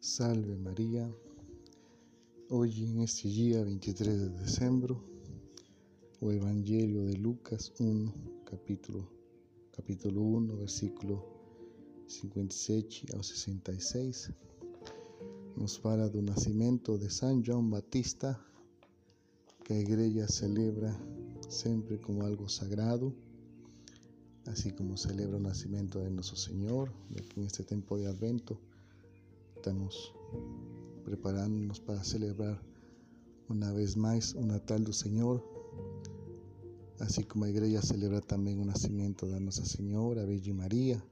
Salve María. Hoy en este día 23 de diciembre, o Evangelio de Lucas 1, capítulo, capítulo 1, versículo 57 ao 66, nos fala do nascimento de São João Batista, que a igreja celebra sempre como algo sagrado, así como celebra o nascimento de Nosso Senhor, que en este tempo de Advento estamos preparándonos para celebrar una vez más un Natal del Señor, así como la iglesia celebra también el nacimiento de Nuestra Señora, Virgen María.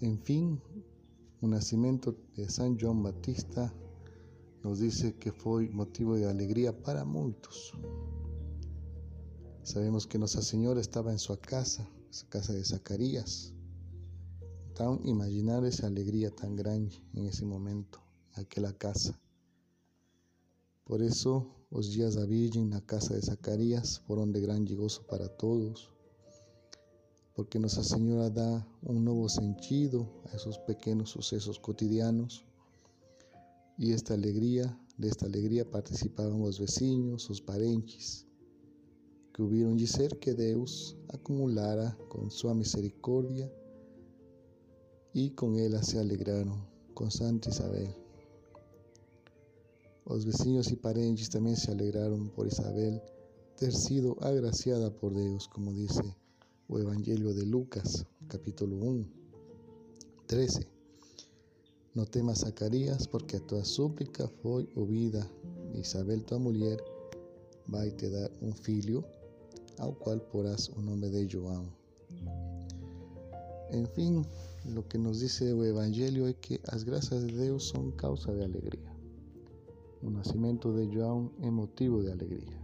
En fin, un nacimiento de San Juan Batista nos dice que fue motivo de alegría para muchos. Sabemos que Nuestra Señora estaba en su casa, su casa de Zacarías, imaginar esa alegría tan grande en ese momento, en aquella casa. Por eso los días da Virgen la casa de Zacarías fueron de gran gozo para todos, porque Nuestra Señora da un nuevo sentido a esos pequeños sucesos cotidianos y esta alegría, de esta alegría participaban los vecinos, los parentes, que hubieron de ser que Dios acumulara con su misericordia y con ella se alegraron con Santa Isabel. Los vecinos y parientes también se alegraron por Isabel ter sido agraciada por Dios, como dice el Evangelio de Lucas, capítulo 1, 13. No temas, Zacarías, porque a tu súplica fue oída. Isabel, tu mujer, va a te dar un filho, al cual porás un nombre de João. En fin, lo que nos dice el Evangelio es que las gracias de Dios son causa de alegría. Un nacimiento de João es motivo de alegría.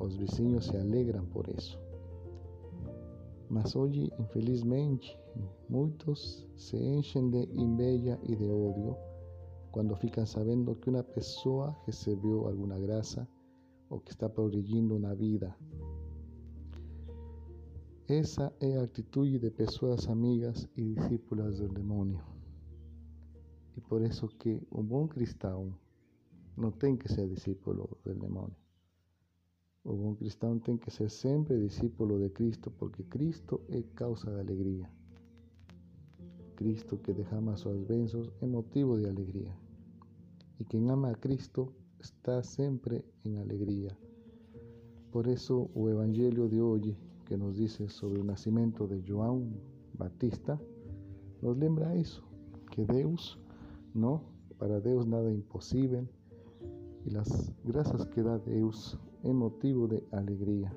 Los vecinos se alegran por eso. Mas hoy, infelizmente, muchos se enchen de inveja y de odio cuando fican sabiendo que una persona recibió alguna gracia o que está progrediendo una vida esa es la actitud de personas amigas y discípulas del demonio. Y por eso que un buen cristiano no tiene que ser discípulo del demonio. Un buen cristiano tiene que ser siempre discípulo de Cristo porque Cristo es causa de alegría. Cristo que derrama sus benzos es motivo de alegría. Y quien ama a Cristo está siempre en alegría. Por eso el Evangelio de hoy que nos dice sobre el nacimiento de João Batista, nos lembra eso, que Deus, no, para Deus nada imposible, y las gracias que da Deus es motivo de alegría.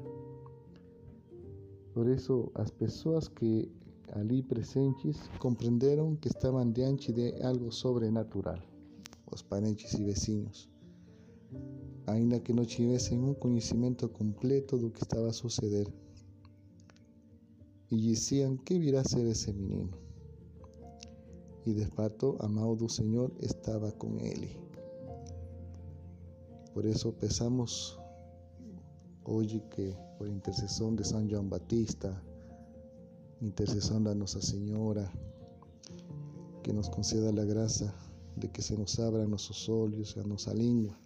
Por eso las personas que allí presentes comprendieron que estaban diante de algo sobrenatural, los parentes y vecinos, ainda que no tuviesen un conocimiento completo de lo que estaba a suceder y decían que virá a ser ese menino. Y de amado del Señor estaba con él. Por eso pensamos hoy que por intercesión de San Juan Batista, intercesión de Nuestra Señora, que nos conceda la gracia de que se nos abran nuestros ojos y nuestra lengua,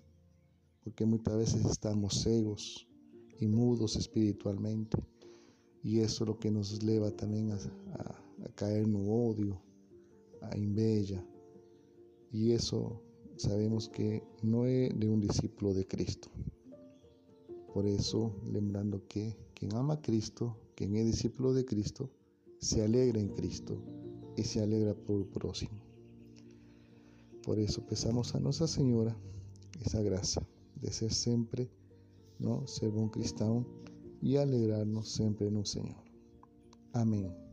porque muchas veces estamos ciegos y mudos espiritualmente y eso es lo que nos lleva también a, caer en odio, a inveja. Y eso sabemos que no es de un discípulo de Cristo. Por eso, lembrando que quien ama a Cristo, quien es discípulo de Cristo, se alegra en Cristo y se alegra por el próximo. Por eso pesamos a Nuestra Señora esa gracia de ser siempre, ¿no? ser un cristiano y alegrarnos siempre en un Señor. Amén.